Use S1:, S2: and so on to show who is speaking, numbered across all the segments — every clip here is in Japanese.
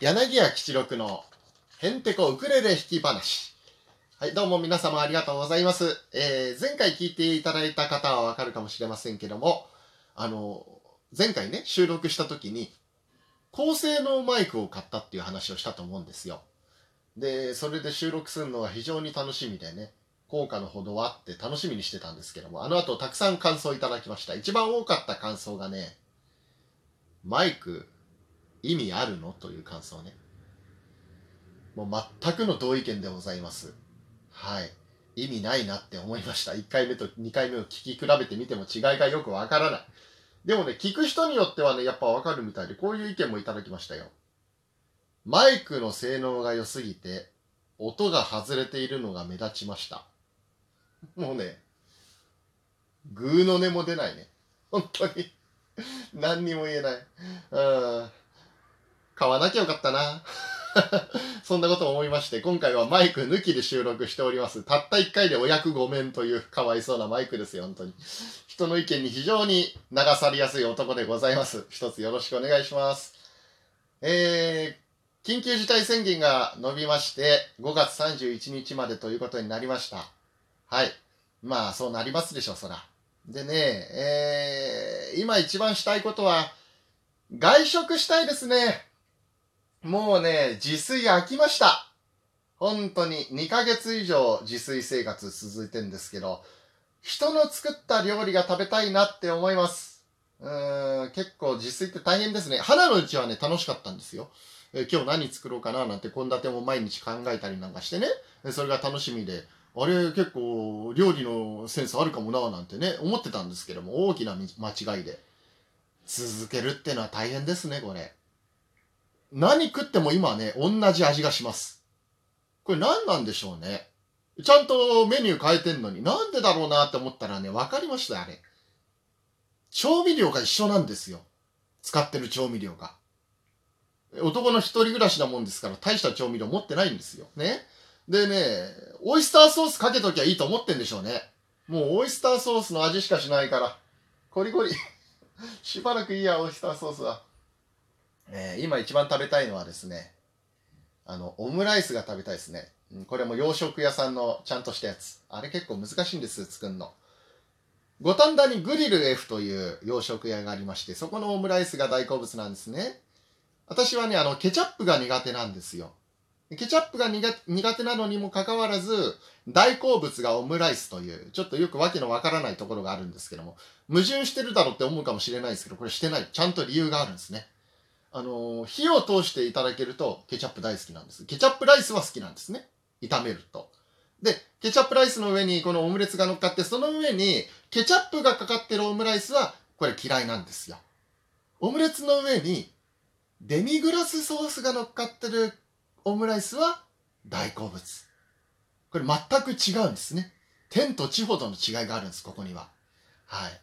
S1: 柳家吉六のへんてこウクレレ弾き話。はい、どうも皆様ありがとうございます。えー、前回聞いていただいた方はわかるかもしれませんけども、あの、前回ね、収録した時に、高性能マイクを買ったっていう話をしたと思うんですよ。で、それで収録するのが非常に楽しみでね、効果のほどはって楽しみにしてたんですけども、あの後たくさん感想いただきました。一番多かった感想がね、マイク意味あるの？という感想ね。もう全くの同意見でございます。はい。意味ないなって思いました。1回目と2回目を聞き比べてみても違いがよくわからない。でもね、聞く人によってはね、やっぱわかるみたいで、こういう意見もいただきましたよ。マイクの性能が良すぎて、音が外れているのが目立ちました。もうね、グーの音も出ないね。本当に。何にも言えない。うん。買わなきゃよかったな。そんなことを思いまして、今回はマイク抜きで収録しております。たった1回でお役御免というかわいそうなマイクですよ、本当に。人の意見に非常に流されやすい男でございます。一つよろしくお願いします。えー、緊急事態宣言が伸びまして、5月31日までということになりました。はい。まあ、そうなりますでしょう、そら。でね、えー、今一番したいことは、外食したいですね。もうね、自炊飽きました。本当に2ヶ月以上自炊生活続いてんですけど、人の作った料理が食べたいなって思います。うーん、結構自炊って大変ですね。花のうちはね、楽しかったんですよ。え今日何作ろうかななんて献立も毎日考えたりなんかしてね、それが楽しみで、あれ結構料理のセンスあるかもななんてね、思ってたんですけども、大きな間違いで。続けるってのは大変ですね、これ。何食っても今ね、同じ味がします。これ何なんでしょうね。ちゃんとメニュー変えてんのに、なんでだろうなって思ったらね、分かりました、あれ。調味料が一緒なんですよ。使ってる調味料が。男の一人暮らしなもんですから、大した調味料持ってないんですよ。ね。でね、オイスターソースかけときゃいいと思ってんでしょうね。もうオイスターソースの味しかしないから。コリコリ。しばらくいいや、オイスターソースは。えー今一番食べたいのはですね、あの、オムライスが食べたいですね。これも洋食屋さんのちゃんとしたやつ。あれ結構難しいんです、作るの。五反田にグリル F という洋食屋がありまして、そこのオムライスが大好物なんですね。私はね、あの、ケチャップが苦手なんですよ。ケチャップが苦苦手なのにもかかわらず、大好物がオムライスという、ちょっとよくわけのわからないところがあるんですけども、矛盾してるだろうって思うかもしれないですけど、これしてない。ちゃんと理由があるんですね。あの火を通していただけると、ケチャップ大好きなんです。ケチャップライスは好きなんですね。炒めると。で、ケチャップライスの上にこのオムレツが乗っかって、その上にケチャップがかかってるオムライスは、これ嫌いなんですよ。オムレツの上に、デミグラスソースが乗っかってるオムライスは大好物。これ全く違うんですね。天と地ほどの違いがあるんです、ここには。はい。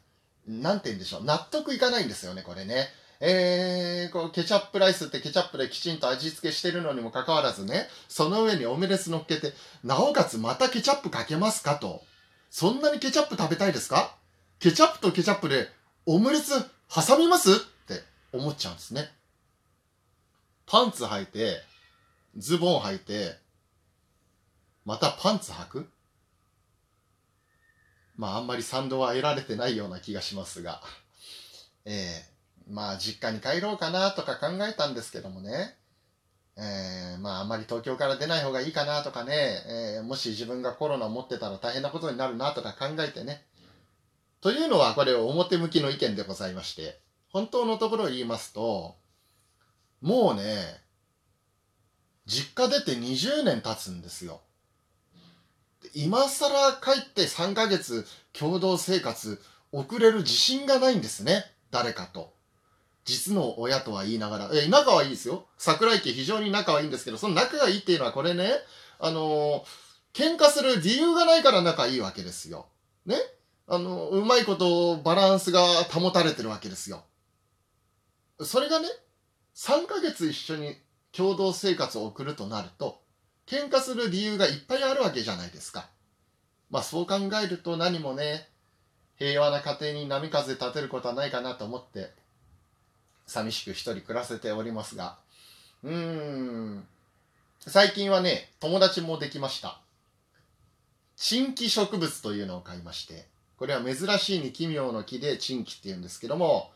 S1: なんて言うんでしょう。納得いかないんですよね、これね。えー、こうケチャップライスってケチャップできちんと味付けしてるのにもかかわらずね、その上にオムレツ乗っけて、なおかつまたケチャップかけますかと。そんなにケチャップ食べたいですか？ケチャップとケチャップでオムレツ挟みます？って思っちゃうんですね。パンツ履いて、ズボン履いて、またパンツ履く？まああんまり賛同は得られてないような気がしますが、えー、まあ実家に帰ろうかなとか考えたんですけどもね、えー、まああんまり東京から出ない方がいいかなとかね、えーもし自分がコロナを持ってたら大変なことになるなとか考えてね。というのはこれ表向きの意見でございまして、本当のところを言いますと、もうね、実家出て20年経つんですよ。今更帰って3ヶ月共同生活送れる自信がないんですね。誰かと。実の親とは言いながら。え、仲はいいですよ。桜井家非常に仲はいいんですけど、その仲がいいっていうのはこれね、あのー喧嘩する理由がないから仲いいわけですよ。ね？あの、うまいことバランスが保たれてるわけですよ。それがね、3ヶ月一緒に共同生活を送るとなると、喧嘩する理由がいっぱいあるわけじゃないですか。まあそう考えると何もね、平和な家庭に波風立てることはないかなと思って、寂しく一人暮らせておりますが、うーん。最近はね、友達もできました。珍奇植物というのを買いまして、これは珍しいに奇妙の木で珍奇って言うんですけども、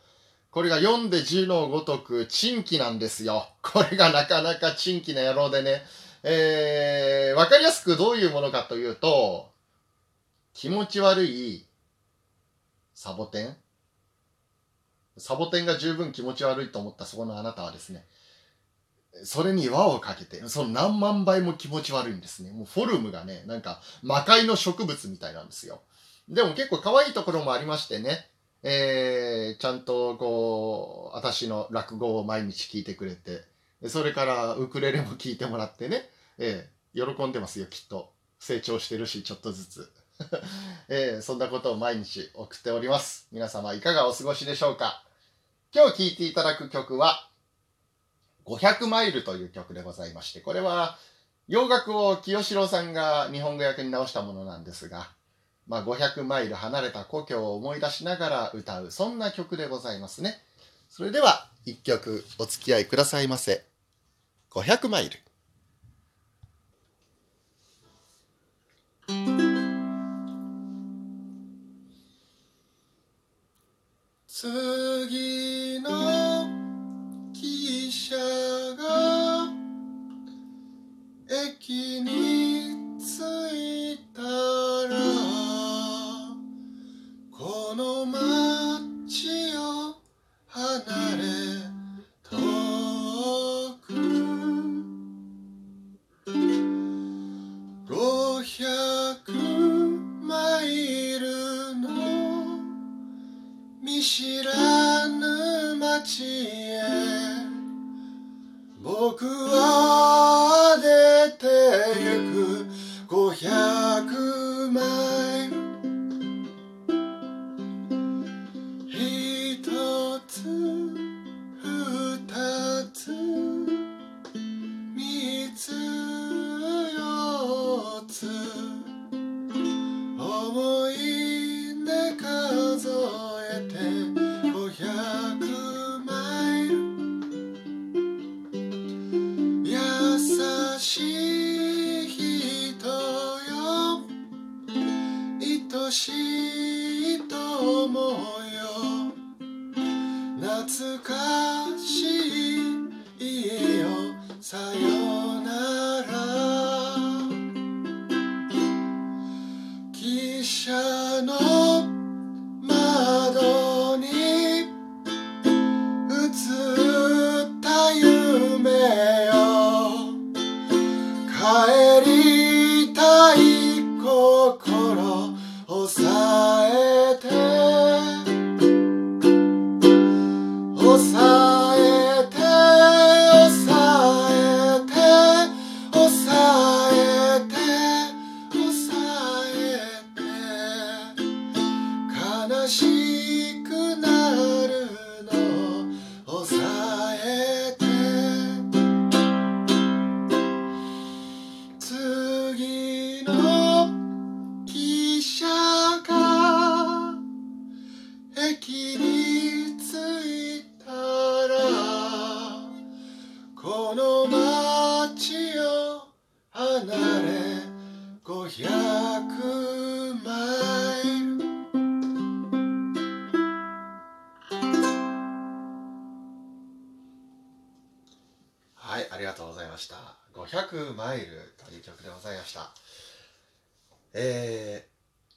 S1: これが読んで字のごとく珍奇なんですよ。これがなかなか珍奇な野郎でね、えー、わかりやすくどういうものかというと、気持ち悪いサボテンサボテンが十分気持ち悪いと思ったそこのあなたはですね、それに輪をかけて、その何万倍も気持ち悪いんですね。もうフォルムがね、なんか魔界の植物みたいなんですよ。でも結構可愛いところもありましてね、えー、ちゃんとこう、私の落語を毎日聞いてくれて、それからウクレレも聞いてもらってね、えー、喜んでますよ、きっと。成長してるし、ちょっとずつ。えー、そんなことを毎日送っております。皆様いかがお過ごしでしょうか？今日聴いていただく曲は、500マイルという曲でございまして、これは洋楽を清志郎さんが日本語訳に直したものなんですが、まあ、500マイル離れた故郷を思い出しながら歌う、そんな曲でございますね。それでは、一曲お付き合いくださいませ。500マイル。この街を離れ遠く500マイルの見知らぬ街へ僕はありがとうございました。500マイルという曲でございました。え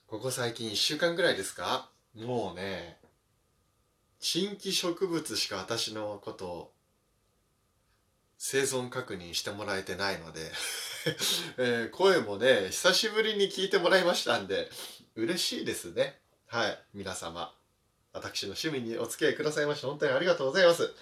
S1: ー、ここ最近1週間ぐらいですか？もうね、新規植物しか私のことを生存確認してもらえてないので、えー声もね、久しぶりに聞いてもらいましたんで、嬉しいですね。はい、皆様。私の趣味にお付き合いくださいまして、本当にありがとうございます。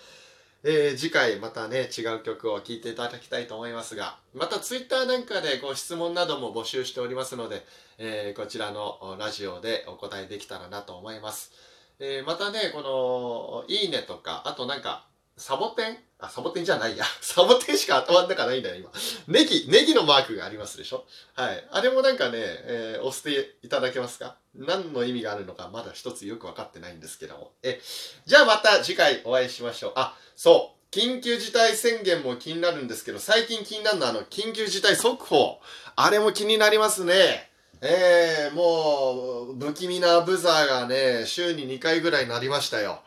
S1: えー次回またね違う曲を聴いていただきたいと思いますがまたツイッターなんかでご質問なども募集しておりますので、えーこちらのラジオでお答えできたらなと思います、えーまたねこの「いいね」とかあとなんかサボテン？あサボテンじゃないや サボテンしか頭の中ないんだよ今ネギネギのマークがありますでしょ？はいあれもなんかね、えー押していただけますか？何の意味があるのかまだ一つよく分かってないんですけどもえじゃあまた次回お会いしましょう。あ、そう。緊急事態宣言も気になるんですけど、最近気になるのはあの、緊急事態速報。あれも気になりますね。えー、もう、不気味なブザーがね、週に2回ぐらいなりましたよ。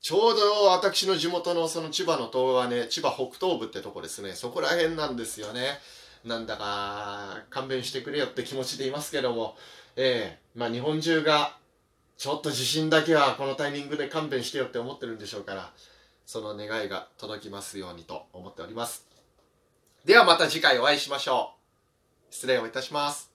S1: ちょうど私の地元のその千葉の東はね、千葉北東部ってとこですね。そこら辺なんですよね。なんだか勘弁してくれよって気持ちでいますけども、えー、まあ日本中がちょっと地震だけはこのタイミングで勘弁してよって思ってるんでしょうから、その願いが届きますようにと思っております。ではまた次回お会いしましょう。失礼をいたします。